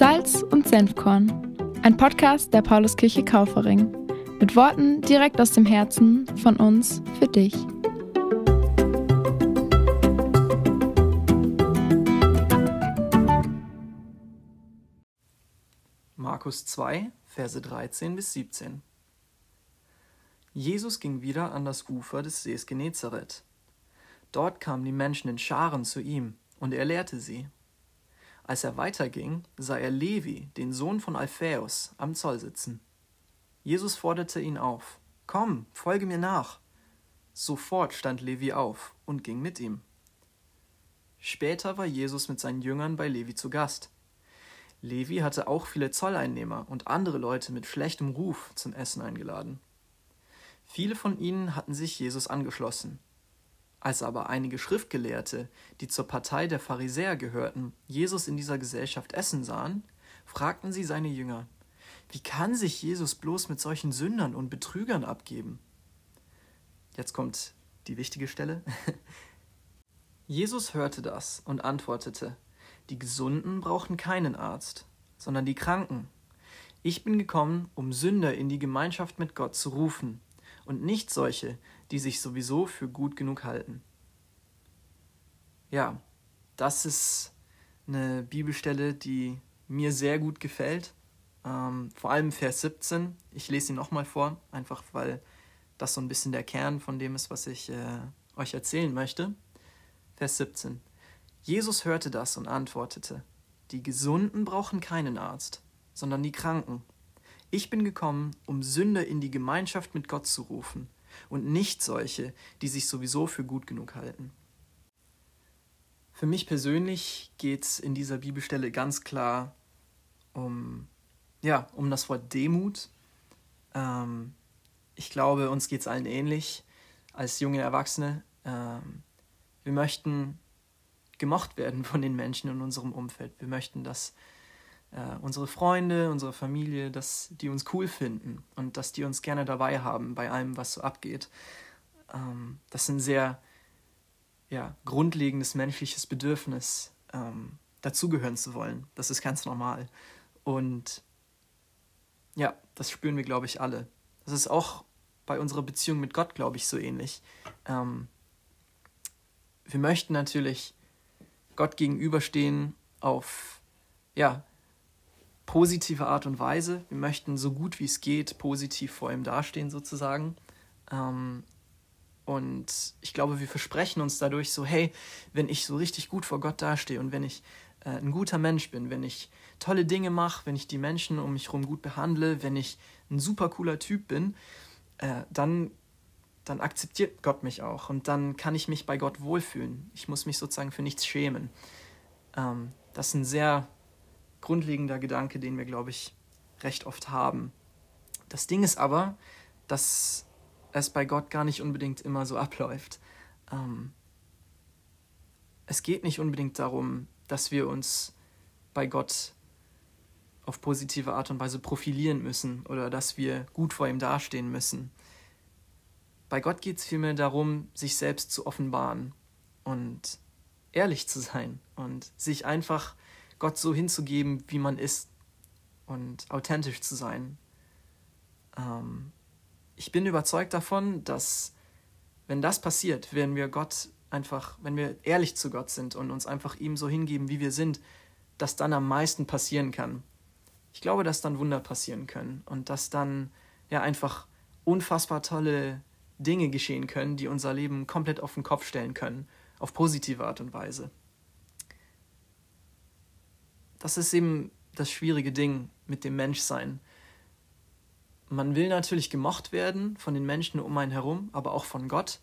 Salz und Senfkorn, ein Podcast der Pauluskirche Kaufering. Mit Worten direkt aus dem Herzen von uns für dich. Markus 2, Verse 13 bis 17. Jesus ging wieder an das Ufer des Sees Genezareth. Dort kamen die Menschen in Scharen zu ihm, und er lehrte sie. Als er weiterging, sah er Levi, den Sohn von Alphaeus, am Zoll sitzen. Jesus forderte ihn auf: Komm, folge mir nach. Sofort stand Levi auf und ging mit ihm. Später war Jesus mit seinen Jüngern bei Levi zu Gast. Levi hatte auch viele Zolleinnehmer und andere Leute mit schlechtem Ruf zum Essen eingeladen. Viele von ihnen hatten sich Jesus angeschlossen. Als aber einige Schriftgelehrte, die zur Partei der Pharisäer gehörten, Jesus in dieser Gesellschaft essen sahen, fragten sie seine Jünger, wie kann sich Jesus bloß mit solchen Sündern und Betrügern abgeben? Jetzt kommt die wichtige Stelle. Jesus hörte das und antwortete, die Gesunden brauchen keinen Arzt, sondern die Kranken. Ich bin gekommen, um Sünder in die Gemeinschaft mit Gott zu rufen, und nicht solche, die sich sowieso für gut genug halten. Ja, das ist eine Bibelstelle, die mir sehr gut gefällt. Ähm, vor allem Vers 17. Ich lese sie nochmal vor, einfach weil das so ein bisschen der Kern von dem ist, was ich äh, euch erzählen möchte. Vers 17. Jesus hörte das und antwortete, Die Gesunden brauchen keinen Arzt, sondern die Kranken. Ich bin gekommen, um Sünder in die Gemeinschaft mit Gott zu rufen und nicht solche, die sich sowieso für gut genug halten. Für mich persönlich geht es in dieser Bibelstelle ganz klar um, ja, um das Wort Demut. Ähm, ich glaube, uns geht es allen ähnlich als junge Erwachsene. Ähm, wir möchten gemocht werden von den Menschen in unserem Umfeld. Wir möchten, dass äh, unsere Freunde, unsere Familie, dass die uns cool finden und dass die uns gerne dabei haben bei allem, was so abgeht. Ähm, das ist ein sehr ja, grundlegendes menschliches Bedürfnis, ähm, dazugehören zu wollen. Das ist ganz normal. Und ja, das spüren wir, glaube ich, alle. Das ist auch bei unserer Beziehung mit Gott, glaube ich, so ähnlich. Ähm, wir möchten natürlich Gott gegenüberstehen auf ja, positive Art und Weise. Wir möchten so gut wie es geht positiv vor ihm dastehen sozusagen. Ähm, und ich glaube, wir versprechen uns dadurch so, hey, wenn ich so richtig gut vor Gott dastehe und wenn ich äh, ein guter Mensch bin, wenn ich tolle Dinge mache, wenn ich die Menschen um mich herum gut behandle, wenn ich ein super cooler Typ bin, äh, dann, dann akzeptiert Gott mich auch und dann kann ich mich bei Gott wohlfühlen. Ich muss mich sozusagen für nichts schämen. Ähm, das ist ein sehr grundlegender Gedanke, den wir, glaube ich, recht oft haben. Das Ding ist aber, dass es bei Gott gar nicht unbedingt immer so abläuft. Ähm, es geht nicht unbedingt darum, dass wir uns bei Gott auf positive Art und Weise profilieren müssen oder dass wir gut vor ihm dastehen müssen. Bei Gott geht es vielmehr darum, sich selbst zu offenbaren und ehrlich zu sein und sich einfach Gott so hinzugeben, wie man ist und authentisch zu sein. Ähm, ich bin überzeugt davon, dass wenn das passiert, wenn wir Gott einfach, wenn wir ehrlich zu Gott sind und uns einfach ihm so hingeben, wie wir sind, dass dann am meisten passieren kann. Ich glaube, dass dann Wunder passieren können und dass dann ja einfach unfassbar tolle Dinge geschehen können, die unser Leben komplett auf den Kopf stellen können, auf positive Art und Weise das ist eben das schwierige Ding mit dem Menschsein. Man will natürlich gemocht werden von den Menschen um einen herum, aber auch von Gott.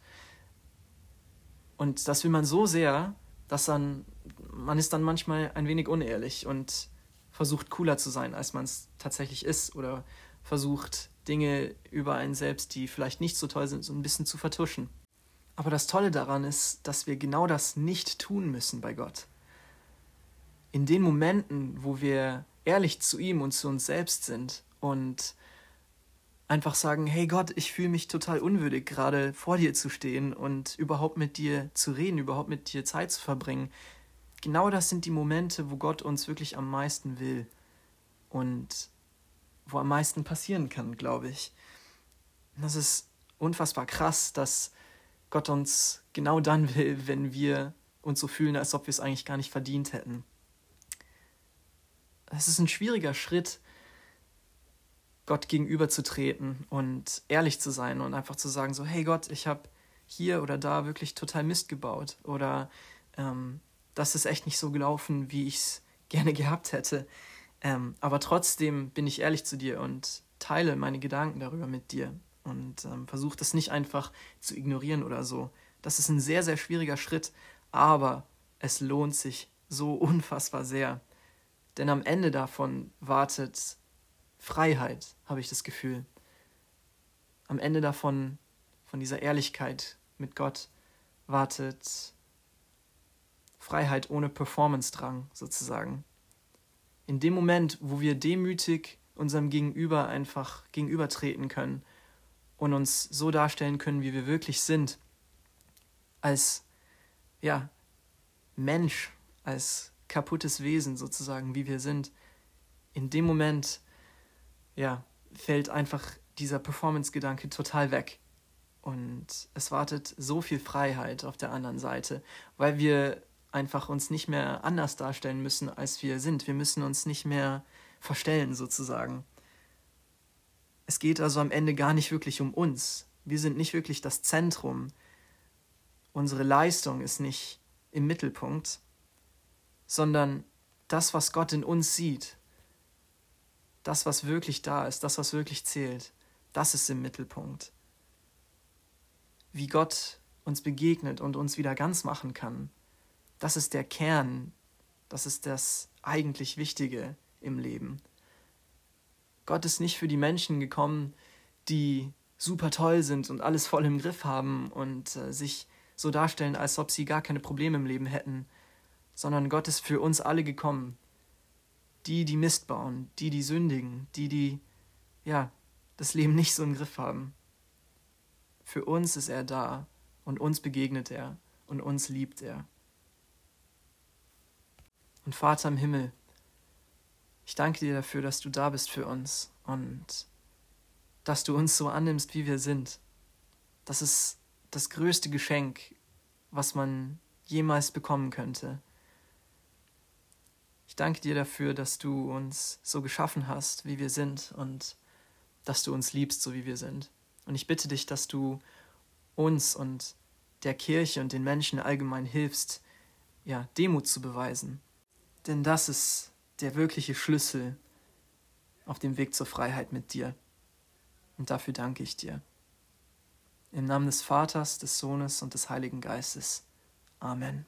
Und das will man so sehr, dass dann, man ist dann manchmal ein wenig unehrlich und versucht cooler zu sein, als man es tatsächlich ist. Oder versucht Dinge über einen selbst, die vielleicht nicht so toll sind, so ein bisschen zu vertuschen. Aber das Tolle daran ist, dass wir genau das nicht tun müssen bei Gott in den Momenten, wo wir ehrlich zu ihm und zu uns selbst sind und einfach sagen, hey Gott, ich fühle mich total unwürdig, gerade vor dir zu stehen und überhaupt mit dir zu reden, überhaupt mit dir Zeit zu verbringen. Genau das sind die Momente, wo Gott uns wirklich am meisten will. und wo am meisten passieren kann, glaube ich. das ist unfassbar krass, dass Gott uns genau dann will, wenn wir uns so fühlen, als ob wir es eigentlich gar nicht verdient hätten. Es ist ein schwieriger Schritt, Gott gegenüberzutreten und ehrlich zu sein und einfach zu sagen, so, hey Gott, ich habe hier oder da wirklich total Mist gebaut oder ähm, das ist echt nicht so gelaufen, wie ich es gerne gehabt hätte. Ähm, aber trotzdem bin ich ehrlich zu dir und teile meine Gedanken darüber mit dir und ähm, versuche das nicht einfach zu ignorieren oder so. Das ist ein sehr, sehr schwieriger Schritt, aber es lohnt sich so unfassbar sehr. Denn am Ende davon wartet Freiheit, habe ich das Gefühl. Am Ende davon, von dieser Ehrlichkeit mit Gott, wartet Freiheit ohne Performance-Drang sozusagen. In dem Moment, wo wir demütig unserem Gegenüber einfach gegenübertreten können und uns so darstellen können, wie wir wirklich sind, als ja, Mensch, als kaputtes Wesen sozusagen, wie wir sind, in dem Moment ja, fällt einfach dieser Performance-Gedanke total weg. Und es wartet so viel Freiheit auf der anderen Seite, weil wir einfach uns nicht mehr anders darstellen müssen, als wir sind. Wir müssen uns nicht mehr verstellen sozusagen. Es geht also am Ende gar nicht wirklich um uns. Wir sind nicht wirklich das Zentrum. Unsere Leistung ist nicht im Mittelpunkt, sondern das, was Gott in uns sieht, das, was wirklich da ist, das, was wirklich zählt, das ist im Mittelpunkt. Wie Gott uns begegnet und uns wieder ganz machen kann, das ist der Kern, das ist das eigentlich Wichtige im Leben. Gott ist nicht für die Menschen gekommen, die super toll sind und alles voll im Griff haben und äh, sich so darstellen, als ob sie gar keine Probleme im Leben hätten, sondern Gott ist für uns alle gekommen. Die, die Mist bauen, die, die sündigen, die, die, ja, das Leben nicht so im Griff haben. Für uns ist er da und uns begegnet er und uns liebt er. Und Vater im Himmel, ich danke dir dafür, dass du da bist für uns und dass du uns so annimmst, wie wir sind. Das ist das größte Geschenk, was man jemals bekommen könnte. Ich danke dir dafür, dass du uns so geschaffen hast, wie wir sind und dass du uns liebst, so wie wir sind. Und ich bitte dich, dass du uns und der Kirche und den Menschen allgemein hilfst, ja, Demut zu beweisen. Denn das ist der wirkliche Schlüssel auf dem Weg zur Freiheit mit dir. Und dafür danke ich dir. Im Namen des Vaters, des Sohnes und des Heiligen Geistes. Amen.